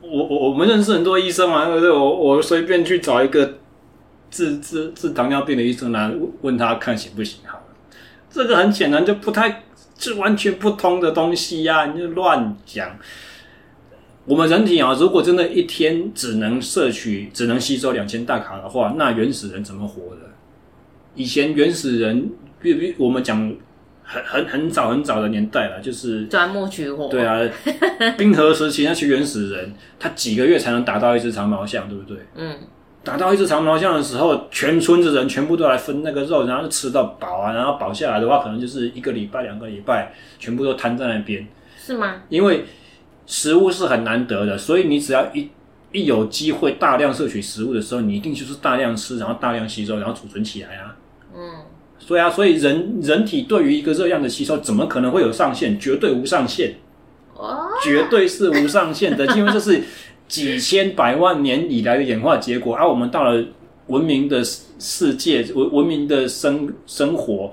我我我们认识很多医生嘛，对不对？我我随便去找一个治治治糖尿病的医生来问他看行不行好了。这个很显然就不太。是完全不同的东西呀、你就乱讲。我们人体啊，如果真的一天只能摄取、只能吸收两千大卡的话，那原始人怎么活的？以前原始人，比比我们讲很很很早很早的年代了，就是钻木取火。对啊，冰河时期那些原始人，他几个月才能打到一只长毛象，对不对？嗯。打到一只长毛象的时候，全村子人全部都来分那个肉，然后就吃到饱啊，然后饱下来的话，可能就是一个礼拜、两个礼拜，全部都瘫在那边。是吗？因为食物是很难得的，所以你只要一一有机会大量摄取食物的时候，你一定就是大量吃，然后大量吸收，然后储存起来啊。嗯。所以啊，所以人人体对于一个热量的吸收，怎么可能会有上限？绝对无上限。哦。绝对是无上限的，因为这是。几千百万年以来的演化结果，而、啊、我们到了文明的世界，文文明的生生活，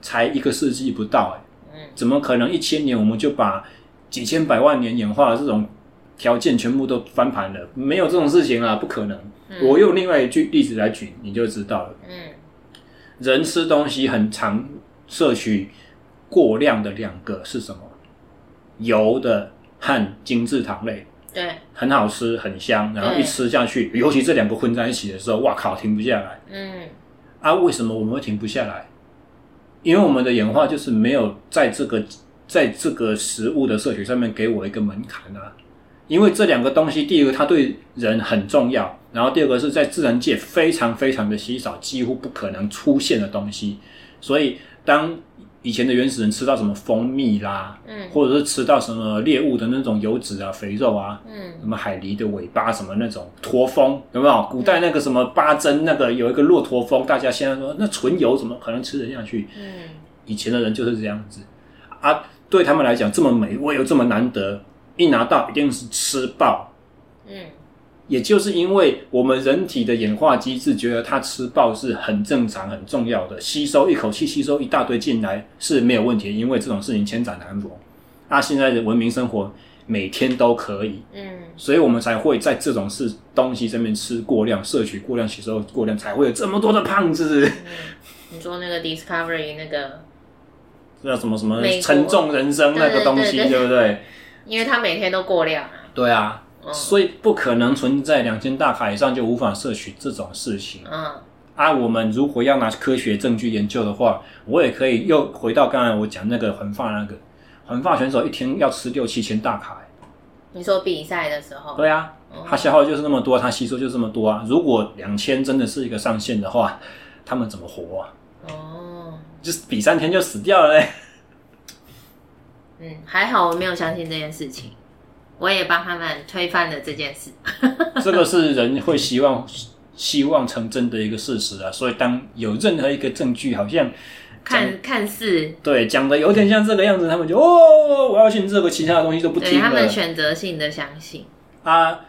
才一个世纪不到，哎，怎么可能一千年我们就把几千百万年演化的这种条件全部都翻盘了？没有这种事情啊，不可能。我用另外一句例子来举，你就知道了。嗯，人吃东西很常摄取过量的两个是什么？油的和精制糖类，对，很好吃，很香，然后一吃下去，尤其这两个混在一起的时候，哇靠，停不下来。嗯，啊，为什么我们会停不下来？因为我们的演化就是没有在这个在这个食物的摄取上面给我一个门槛啊。因为这两个东西，第一个它对人很重要，然后第二个是在自然界非常非常的稀少，几乎不可能出现的东西。所以当以前的原始人吃到什么蜂蜜啦，嗯，或者是吃到什么猎物的那种油脂啊、肥肉啊，嗯，什么海狸的尾巴什么那种驼峰，有没有？古代那个什么八珍那个有一个骆驼峰，大家现在说那纯油怎么可能吃得下去？嗯，以前的人就是这样子啊，对他们来讲这么美味又这么难得，一拿到一定是吃爆，嗯。也就是因为我们人体的演化机制觉得它吃爆是很正常、很重要的，吸收一口气吸收一大堆进来是没有问题，因为这种事情千载难逢。那现在的文明生活每天都可以，嗯，所以我们才会在这种事东西上面吃过量、摄取过量、吸收过量，才会有这么多的胖子。嗯，你说那个 Discovery 那个叫什么什么沉重人生那个东西，对，不对？因为他每天都过量啊。对啊。所以不可能存在两千大卡以上就无法摄取这种事情。嗯，啊，我们如果要拿科学证据研究的话，我也可以又回到刚才我讲那个环发那个环发选手一天要吃六七千大卡。你说比赛的时候？对啊，他消耗就是那么多，他吸收就是这么多啊。如果两千真的是一个上限的话，他们怎么活啊？哦，就是比三天就死掉了嘞。嗯，还好我没有相信这件事情。我也帮他们推翻了这件事。[laughs] 这个是人会希望希望成真的一个事实啊，所以当有任何一个证据好像看看似对讲的有点像这个样子，他们就哦，我要信这个，其他的东西都不听了。他们选择性的相信啊，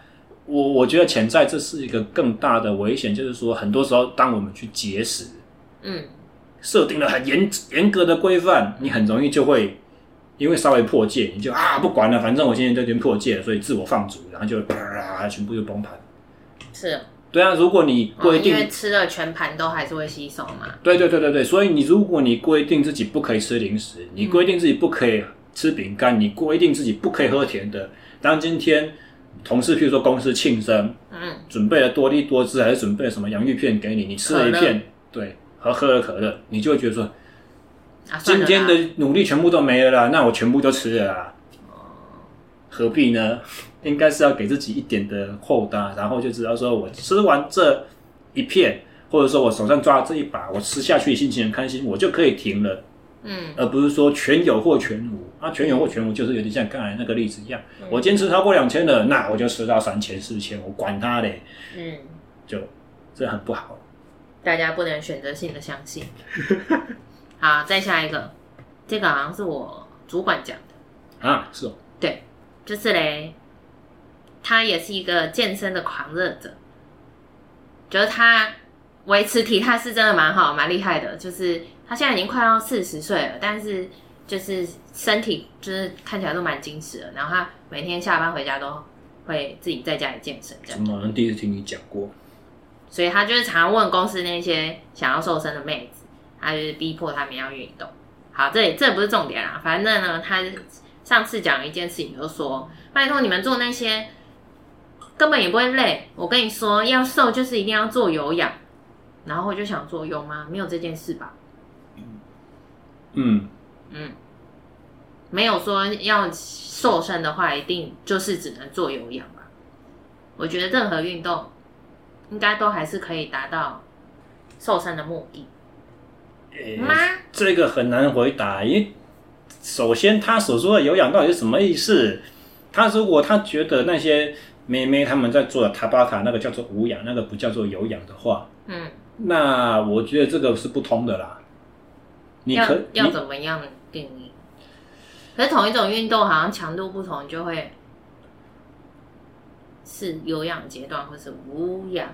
我我觉得潜在这是一个更大的危险，就是说很多时候当我们去节食，嗯，设定了很严严格的规范，你很容易就会。因为稍微破戒，你就啊不管了，反正我今天都已经破戒了，所以自我放逐，然后就啪，全部就崩盘。是，对啊，如果你规定，哦、因为吃了全盘都还是会吸收嘛。对对对对对，所以你如果你规定自己不可以吃零食，你规定自己不可以吃饼干，你规定自己不可以喝甜的，当今天同事譬如说公司庆生，嗯，准备了多利多汁，还是准备了什么洋芋片给你，你吃了一片，对，和喝了可乐，你就会觉得说。啊、今天的努力全部都没了啦，那我全部都吃了啦，何必呢？应该是要给自己一点的厚搭，然后就知道说我吃完这一片，或者说我手上抓这一把，我吃下去心情很开心，我就可以停了。嗯，而不是说全有或全无啊，全有或全无就是有点像刚才那个例子一样，嗯、我坚持超过两千了，那我就吃到三千四千，我管他嘞。嗯，就这很不好，大家不能选择性的相信。[laughs] 好，再下一个，这个好像是我主管讲的啊，是哦，对，就是嘞，他也是一个健身的狂热者，觉得他维持体态是真的蛮好，蛮厉害的。就是他现在已经快要四十岁了，但是就是身体就是看起来都蛮精实的。然后他每天下班回家都会自己在家里健身，这样。怎么能第一次听你讲过？所以他就是常常问公司那些想要瘦身的妹子。他就是逼迫他们要运动。好，这里这不是重点啦。反正呢，他上次讲了一件事情，就说，拜托你们做那些根本也不会累。我跟你说，要瘦就是一定要做有氧。然后我就想做有吗？没有这件事吧？嗯嗯，没有说要瘦身的话，一定就是只能做有氧吧？我觉得任何运动应该都还是可以达到瘦身的目的。欸、这个很难回答，因为首先他所说的有氧到底是什么意思？他如果他觉得那些妹妹他们在做的塔巴塔那个叫做无氧，那个不叫做有氧的话，嗯，那我觉得这个是不通的啦。你可要，要怎么样定义？可是同一种运动好像强度不同，就会是有氧阶段或是无氧。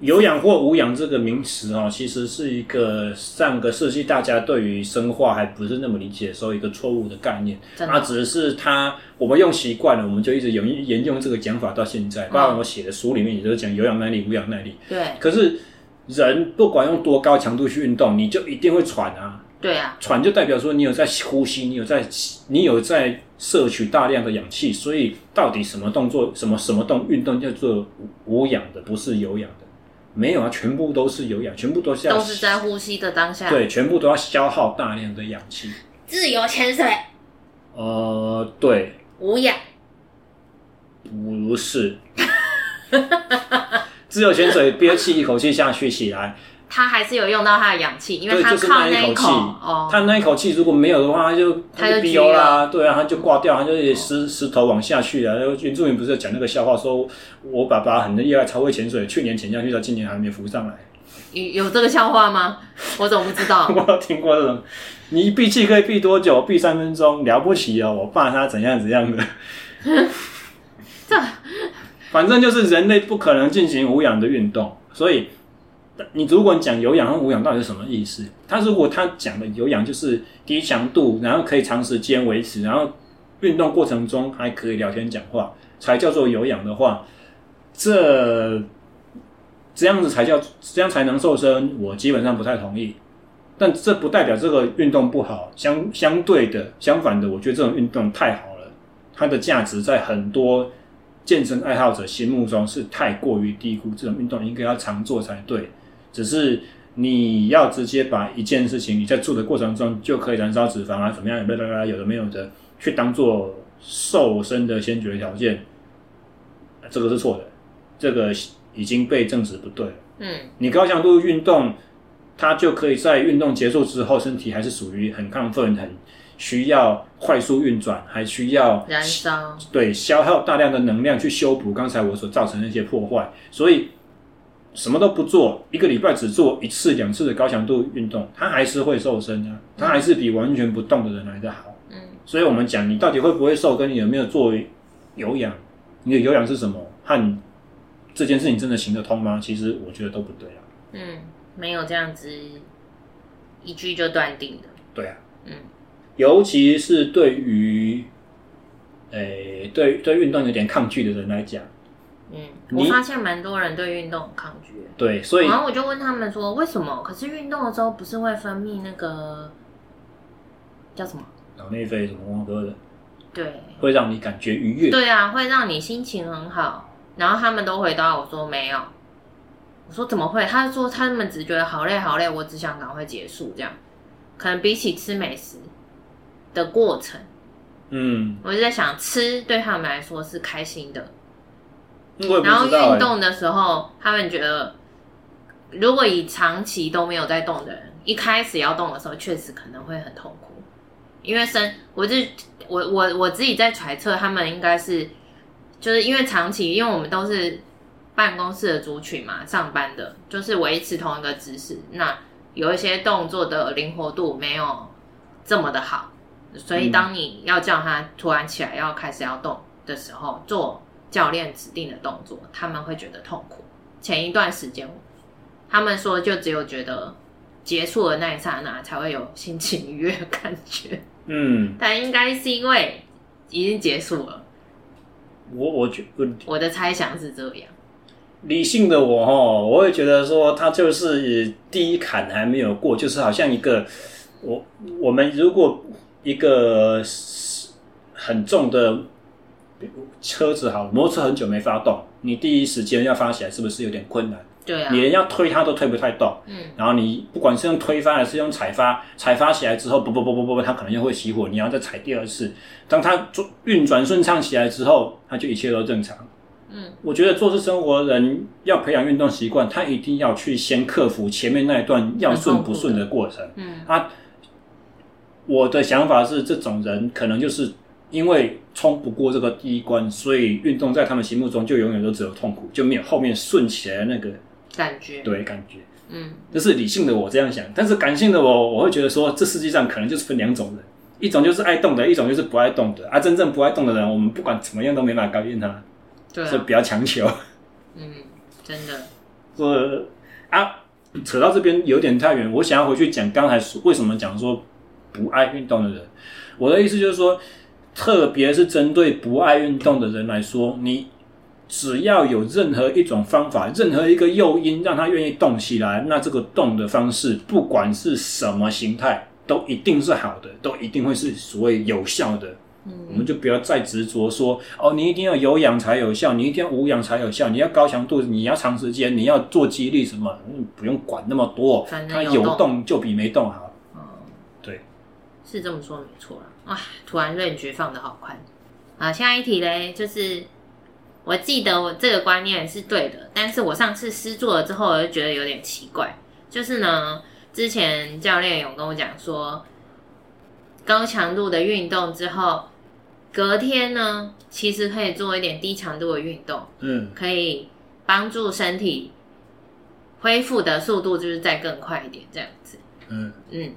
有氧或无氧这个名词啊，其实是一个上个世纪大家对于生化还不是那么理解的时候一个错误的概念。啊，只是它我们用习惯了，我们就一直沿沿用这个讲法到现在。包括我写的书里面也就是讲有氧耐力、无氧耐力。对。可是人不管用多高强度去运动，你就一定会喘啊。对啊，喘就代表说你有在呼吸，你有在你有在摄取大量的氧气，所以到底什么动作、什么什么动运动叫做无氧的，不是有氧的？没有啊，全部都是有氧，全部都是要都是在呼吸的当下，对，全部都要消耗大量的氧气。自由潜水，呃，对，无氧，不是，[laughs] 自由潜水憋气一口气下去起来。他还是有用到他的氧气，因为他靠那一口气。哦，他那一口气如果没有的话，他就他就憋啦，对啊，他就挂掉，他就石石头往下去了。然后原住民不是讲那个笑话，说我爸爸很厉害，超会潜水，去年潜下去，到今年还没浮上来。有有这个笑话吗？[laughs] 我怎么不知道？我有听过这种，你闭气可以闭多久？闭三分钟，了不起哦！我爸他怎样怎样的。[laughs] 这，反正就是人类不可能进行无氧的运动，所以。你如果讲有氧和无氧到底是什么意思？他如果他讲的有氧就是低强度，然后可以长时间维持，然后运动过程中还可以聊天讲话，才叫做有氧的话，这这样子才叫这样才能瘦身。我基本上不太同意，但这不代表这个运动不好。相相对的，相反的，我觉得这种运动太好了，它的价值在很多健身爱好者心目中是太过于低估。这种运动应该要常做才对。只是你要直接把一件事情你在做的过程中就可以燃烧脂肪啊，怎么样？有的有的没有的，去当做瘦身的先决条件，这个是错的，这个已经被证实不对了。嗯，你高强度运动，它就可以在运动结束之后，身体还是属于很亢奋、很需要快速运转，还需要燃烧，对，消耗大量的能量去修补刚才我所造成的那些破坏，所以。什么都不做，一个礼拜只做一次、两次的高强度运动，他还是会瘦身啊，他还是比完全不动的人来的好。嗯，所以我们讲你到底会不会瘦，跟你有没有做有氧，你的有氧是什么，和这件事情真的行得通吗？其实我觉得都不对啊。嗯，没有这样子一句就断定的。对啊。嗯，尤其是对于，诶、欸，对对运动有点抗拒的人来讲。嗯，我发现蛮多人对运动很抗拒。对，所以然后我就问他们说，为什么？可是运动的时候不是会分泌那个叫什么？脑内啡什么忘哥的？对，会让你感觉愉悦。对啊，会让你心情很好。然后他们都回答我说没有。我说怎么会？他说他们只觉得好累好累，我只想赶快结束这样。可能比起吃美食的过程，嗯，我就在想吃对他们来说是开心的。然后运动的时候，他们觉得，如果以长期都没有在动的人，一开始要动的时候，确实可能会很痛苦。因为身，我就我我我自己在揣测，他们应该是，就是因为长期，因为我们都是办公室的族群嘛，上班的，就是维持同一个姿势，那有一些动作的灵活度没有这么的好，所以当你要叫他突然起来要开始要动的时候，做。教练指定的动作，他们会觉得痛苦。前一段时间，他们说就只有觉得结束的那一刹那才会有心情愉悦的感觉。嗯，但应该是因为已经结束了。我我觉得我的猜想是这样。理性的我哦，我会觉得说他就是第一坎还没有过，就是好像一个我我们如果一个很重的。车子好，摩托车很久没发动，你第一时间要发起来是不是有点困难？对啊，你连要推它都推不太动。嗯，然后你不管是用推发还是用踩发，踩发起来之后，不不不不不，它可能又会熄火，你要再踩第二次。当它做运转顺畅起来之后，它就一切都正常。嗯，我觉得做事生活的人要培养运动习惯，他一定要去先克服前面那一段要顺不顺的过程。嗯，他我的想法是，这种人可能就是。因为冲不过这个第一关，所以运动在他们心目中就永远都只有痛苦，就没有后面顺起来的那个感觉。对，感觉。嗯，这是理性的我这样想，但是感性的我，我会觉得说，这世界上可能就是分两种人，一种就是爱动的，一种就是不爱动的。啊，真正不爱动的人，我们不管怎么样都没办法改变他。对、啊，所以不要强求。嗯，真的。说啊，扯到这边有点太远，我想要回去讲刚才为什么讲说不爱运动的人。我的意思就是说。特别是针对不爱运动的人来说，你只要有任何一种方法，任何一个诱因让他愿意动起来，那这个动的方式，不管是什么形态，都一定是好的，都一定会是所谓有效的。嗯，我们就不要再执着说哦，你一定要有氧才有效，你一定要无氧才有效，你要高强度，你要长时间，你要做肌力什么，嗯，不用管那么多，它有动就比没动好。嗯，对，是这么说没错了。哇，突然论局放的好宽。好，下一题嘞，就是我记得我这个观念是对的，但是我上次试做了之后，我就觉得有点奇怪。就是呢，之前教练有跟我讲说，高强度的运动之后。隔天呢，其实可以做一点低强度的运动，嗯，可以帮助身体恢复的速度就是再更快一点，这样子，嗯嗯，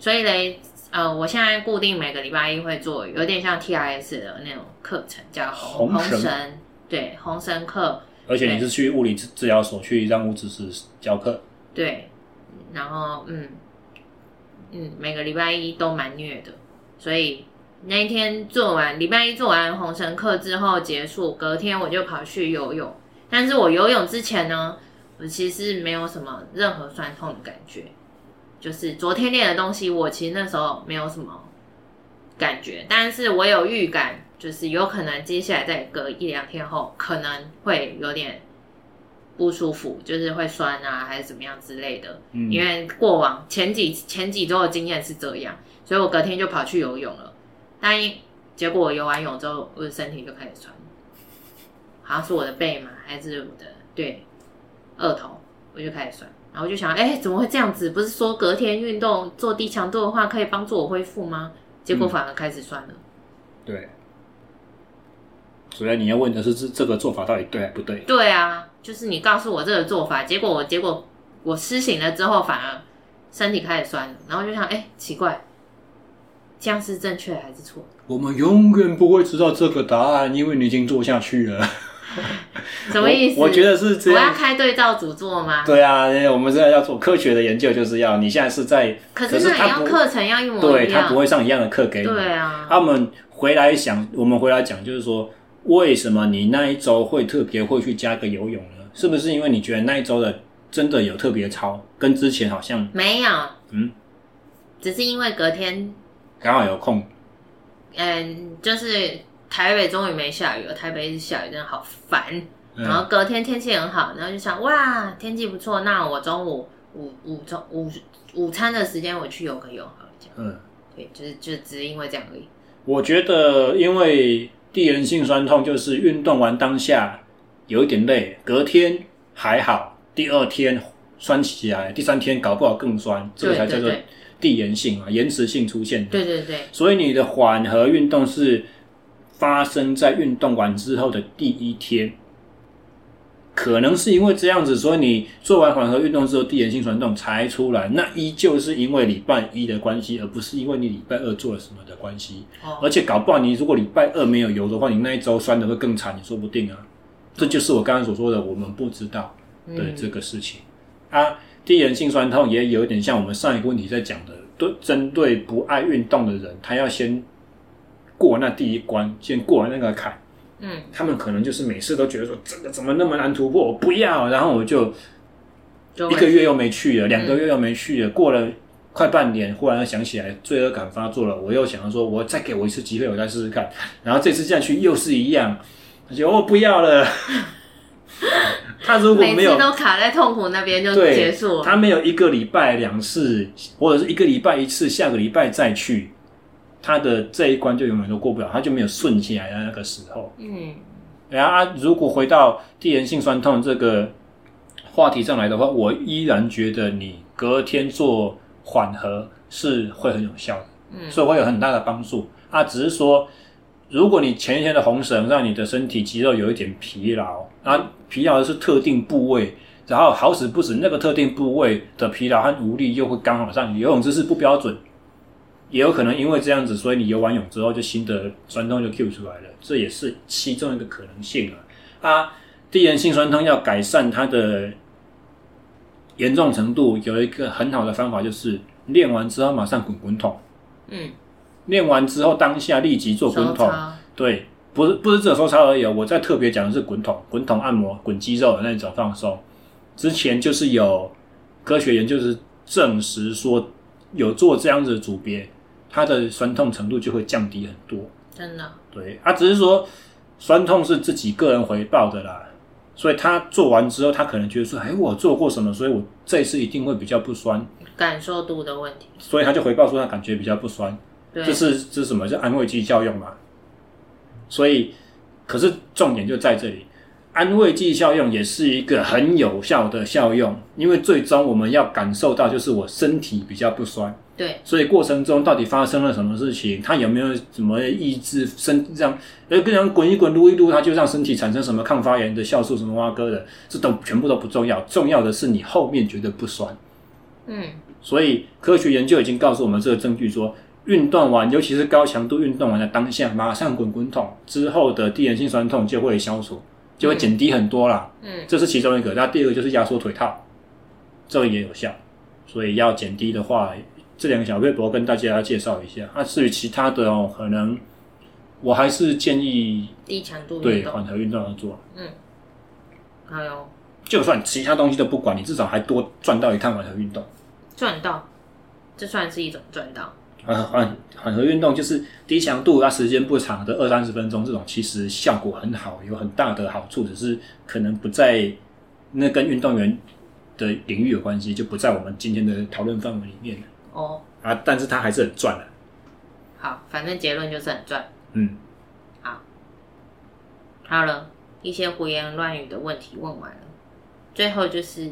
所以嘞，呃，我现在固定每个礼拜一会做，有点像 TIS 的那种课程，叫红红绳，对，红绳课。而且你是去物理治治疗所去让物质师教课，对，然后嗯嗯，每个礼拜一都蛮虐的，所以。那一天做完，礼拜一做完红绳课之后结束，隔天我就跑去游泳。但是我游泳之前呢，我其实没有什么任何酸痛的感觉，就是昨天练的东西，我其实那时候没有什么感觉。但是我有预感，就是有可能接下来再隔一两天后，可能会有点不舒服，就是会酸啊，还是怎么样之类的。嗯，因为过往前几前几周的经验是这样，所以我隔天就跑去游泳了。但结果我游完泳之后，我的身体就开始酸，好像是我的背嘛，还是我的对二头，我就开始酸。然后我就想，哎、欸，怎么会这样子？不是说隔天运动做低强度的话，可以帮助我恢复吗？结果反而开始酸了。嗯、对，所以你要问的是，这这个做法到底对还不对？对啊，就是你告诉我这个做法，结果我结果我施行了之后，反而身体开始酸了。然后就想，哎、欸，奇怪。这样是正确还是错？我们永远不会知道这个答案，因为你已经做下去了。[laughs] 什么意思？我，我觉得是这样。我要开对照组做吗？对啊，我们现在要做科学的研究，就是要你现在是在。可是那你要课程要一模一样。对，他不会上一样的课给你。对啊。他们回来想，我们回来讲，就是说，为什么你那一周会特别会去加个游泳呢？是不是因为你觉得那一周的真的有特别超，跟之前好像没有？嗯，只是因为隔天。刚好有空，嗯，就是台北终于没下雨了，台北一直下雨，真的好烦。然后隔天天气很好，然后就想哇，天气不错，那我中午午午中午午餐的时间我去游个泳好了，这样。嗯，对，就是就只是因为这样而已。我觉得，因为递延性酸痛就是运动完当下有一点累，隔天还好，第二天酸起来，第三天搞不好更酸，这个才叫做。递延性啊，延迟性出现的。对对对。所以你的缓和运动是发生在运动完之后的第一天，可能是因为这样子，所以你做完缓和运动之后，递延性酸痛才出来。那依旧是因为礼拜一的关系，而不是因为你礼拜二做了什么的关系。哦。而且搞不好你如果礼拜二没有游的话，你那一周酸的会更惨，也说不定啊。这就是我刚刚所说的，我们不知道的这个事情、嗯、啊。低延性酸痛也有点像我们上一个问题在讲的，对，针对不爱运动的人，他要先过那第一关，先过完那个坎。嗯，他们可能就是每次都觉得说，这个怎么那么难突破，我不要，然后我就一个月又没去了，两个月又没去了，过了快半年，忽然又想起来罪恶感发作了，我又想要说，我再给我一次机会，我再试试看，然后这次下去又是一样，他就哦不要了。他如果没有每次都卡在痛苦那边就结束了，他没有一个礼拜两次，或者是一个礼拜一次，下个礼拜再去，他的这一关就永远都过不了，他就没有顺起来的那个时候。嗯，然后啊，如果回到递延性酸痛这个话题上来的话，我依然觉得你隔天做缓和是会很有效的，嗯，所以会有很大的帮助啊，只是说。如果你前一天的红绳让你的身体肌肉有一点疲劳，啊，疲劳的是特定部位，然后好死不死那个特定部位的疲劳和无力又会刚好让你游泳姿势不标准，也有可能因为这样子，所以你游完泳之后就新的酸痛就 Q 出来了，这也是其中一个可能性啊。啊，递延性酸痛要改善它的严重程度，有一个很好的方法就是练完之后马上滚滚筒，嗯。练完之后，当下立即做滚筒，对，不是不是只有收操而已。我在特别讲的是滚筒，滚筒按摩，滚肌肉的那种放松。之前就是有科学研究是证实说，有做这样子的组别，它的酸痛程度就会降低很多。真的？对，啊，只是说酸痛是自己个人回报的啦，所以他做完之后，他可能觉得说，哎，我做过什么，所以我这一次一定会比较不酸。感受度的问题。所以他就回报说他感觉比较不酸。对。这是这是什么？叫安慰剂效用嘛。所以，可是重点就在这里。安慰剂效用也是一个很有效的效用，因为最终我们要感受到就是我身体比较不酸。对，所以过程中到底发生了什么事情？它有没有什么抑制身让？呃，跟人滚一滚、撸一撸，它就让身体产生什么抗发炎的酵素、什么蛙哥的，这都全部都不重要。重要的是你后面觉得不酸。嗯，所以科学研究已经告诉我们这个证据说，运动完，尤其是高强度运动完的当下，马上滚滚筒之后的递延性酸痛就会消除。就会减低很多啦，嗯，这是其中一个。那第二个就是压缩腿套，这个也有效。所以要减低的话，这两个小撇步跟大家介绍一下。那、啊、至于其他的哦，可能我还是建议低强度对缓和运动要做。嗯，还有，就算其他东西都不管，你至少还多赚到一趟缓和运动。赚到，这算是一种赚到。缓缓缓和运动就是低强度，它时间不长的二三十分钟，这种其实效果很好，有很大的好处，只是可能不在那跟运动员的领域有关系，就不在我们今天的讨论范围里面哦。啊，但是它还是很赚的。好，反正结论就是很赚。嗯，好，好了，一些胡言乱语的问题问完了，最后就是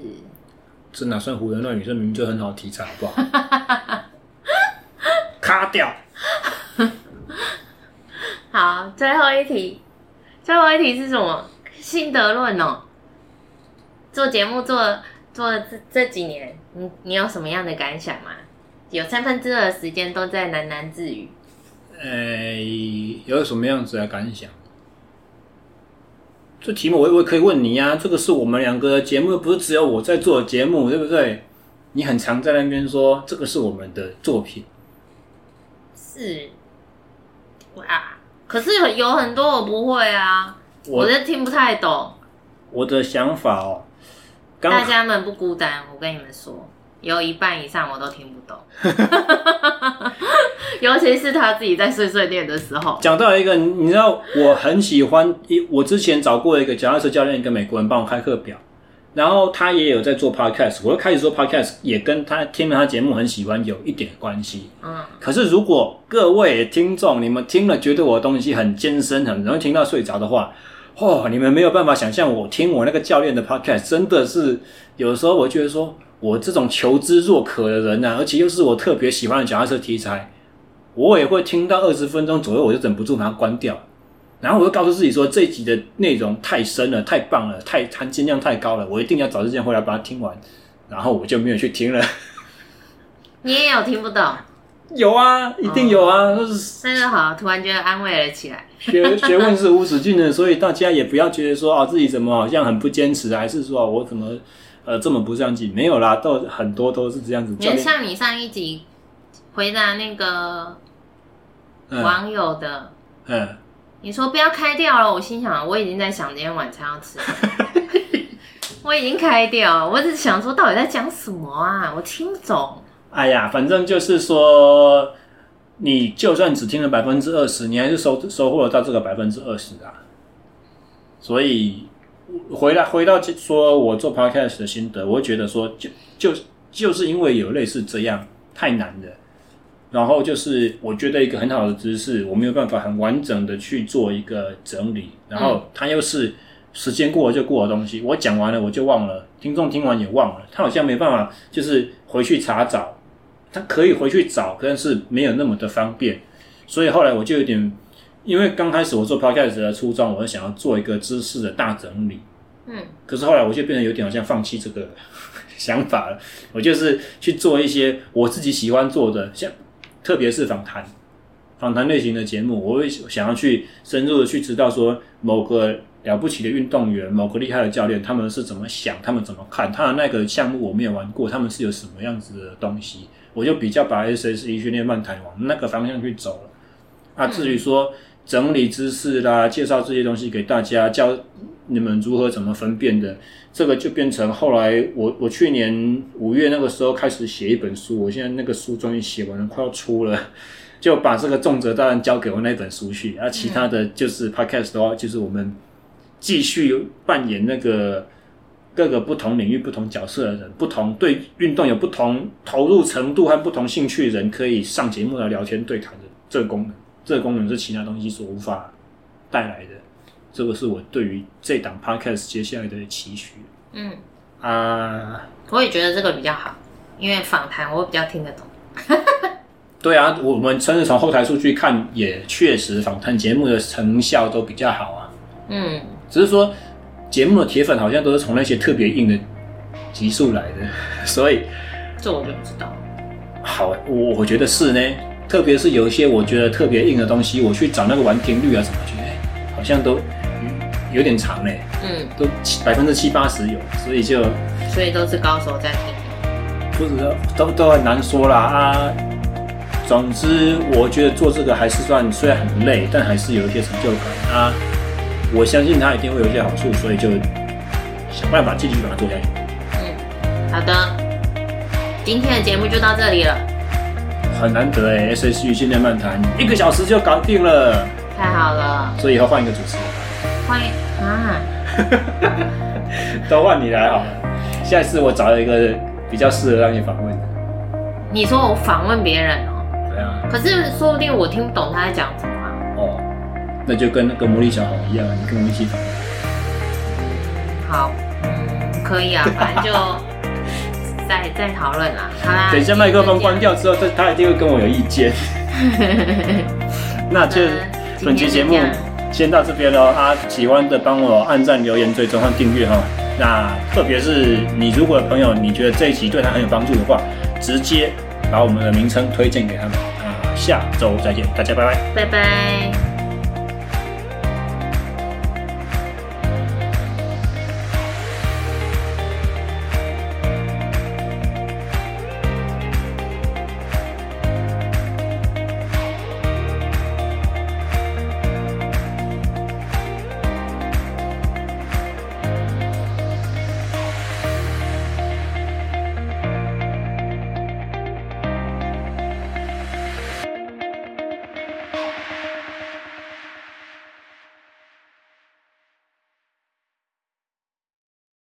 这哪算胡言乱语？这明明就很好的题材，好不好？[laughs] 卡掉。[laughs] 好，最后一题，最后一题是什么？心得论哦。做节目做做这这几年，你你有什么样的感想吗？有三分之二的时间都在喃喃自语。呃、欸，有什么样子的感想？这题目我我可以问你呀、啊。这个是我们两个的节目，不是只有我在做节目，对不对？你很常在那边说这个是我们的作品。是，哇！可是有有很多我不会啊，我都听不太懂。我的想法哦，大家们不孤单，我跟你们说，有一半以上我都听不懂，[laughs] 尤其是他自己在碎碎念的时候。讲到一个，你知道我很喜欢，我之前找过一个脚踏车教练，一个美国人帮我开课表。然后他也有在做 podcast，我就开始做 podcast，也跟他听了他节目很喜欢有一点关系。嗯，可是如果各位听众你们听了觉得我的东西很艰深，很容易听到睡着的话，哦，你们没有办法想象我听我那个教练的 podcast，真的是有时候我觉得说我这种求知若渴的人啊，而且又是我特别喜欢的脚踏车题材，我也会听到二十分钟左右，我就忍不住把它关掉。然后我就告诉自己说，这一集的内容太深了，太棒了，太含金量太高了，我一定要找时间回来把它听完。然后我就没有去听了。[laughs] 你也有听不懂？有啊，一定有啊。那是那就好，突然觉得安慰了起来。学学问是无止境的，所以大家也不要觉得说啊，自己怎么好像很不坚持，还是说我怎么呃这么不上进？没有啦，都很多都是这样子。就像你上一集回答那个网友的，嗯。嗯你说不要开掉了，我心想我已经在想今天晚餐要吃什么，[laughs] 我已经开掉了，我只是想说到底在讲什么啊，我听不懂。哎呀，反正就是说，你就算只听了百分之二十，你还是收收获了到这个百分之二十啊。所以回来回到说我做 podcast 的心得，我会觉得说就就就是因为有类似这样太难了。然后就是，我觉得一个很好的知识，我没有办法很完整的去做一个整理。然后它又是时间过了就过的东西，我讲完了我就忘了，听众听完也忘了，他好像没办法就是回去查找。他可以回去找，但是没有那么的方便。所以后来我就有点，因为刚开始我做 podcast 的初衷，我是想要做一个知识的大整理。嗯。可是后来我就变得有点好像放弃这个想法了。我就是去做一些我自己喜欢做的，像。特别是访谈，访谈类型的节目，我会想要去深入的去知道说某个了不起的运动员，某个厉害的教练，他们是怎么想，他们怎么看，他的那个项目我没有玩过，他们是有什么样子的东西，我就比较把 SSE 训练漫谈往那个方向去走了。啊，至于说整理知识啦，介绍这些东西给大家，教你们如何怎么分辨的？这个就变成后来我我去年五月那个时候开始写一本书，我现在那个书终于写完了，快要出了，[laughs] 就把这个重责大任交给我那本书去。啊、其他的就是 podcast 的话，就是我们继续扮演那个各个不同领域、不同角色的人，不同对运动有不同投入程度和不同兴趣的人，可以上节目来聊天对谈的这个功能。这个功能是其他东西所无法带来的。这个是我对于这档 podcast 接下来的期许。嗯啊，我也觉得这个比较好，因为访谈我比较听得懂。[laughs] 对啊，我们甚至从后台数据看，也确实访谈节目的成效都比较好啊。嗯，只是说节目的铁粉好像都是从那些特别硬的集数来的，[laughs] 所以这我就不知道。好，我我觉得是呢，特别是有一些我觉得特别硬的东西，我去找那个完听率啊什么，觉得好像都。有点长嘞，嗯，都七百分之七八十有，所以就，所以都是高手在听，不知道都都很难说啦啊。总之，我觉得做这个还是算虽然很累，但还是有一些成就感啊。我相信它一定会有一些好处，所以就想办法继续把它做下去。嗯，好的，今天的节目就到这里了。很难得哎，S S U 训练漫谈一个小时就搞定了，太好了。所以以后换一个主持人。欢迎啊！都换你来好了。下次我找了一个比较适合让你访问的。你说我访问别人哦？对啊。可是说不定我听不懂他在讲什么啊。哦，那就跟那个魔力小红一样，你跟我一起访问。好，嗯，可以啊，反正就 [laughs] 再再讨论啦。好啦，等一下麦克风关掉之后，他他一定会跟我有意见。[laughs] 那就本期节目。先到这边喽啊！喜欢的帮我按赞、留言、追踪和订阅哈。那特别是你如果朋友你觉得这一集对他很有帮助的话，直接把我们的名称推荐给他们啊！下周再见，大家拜拜，拜拜。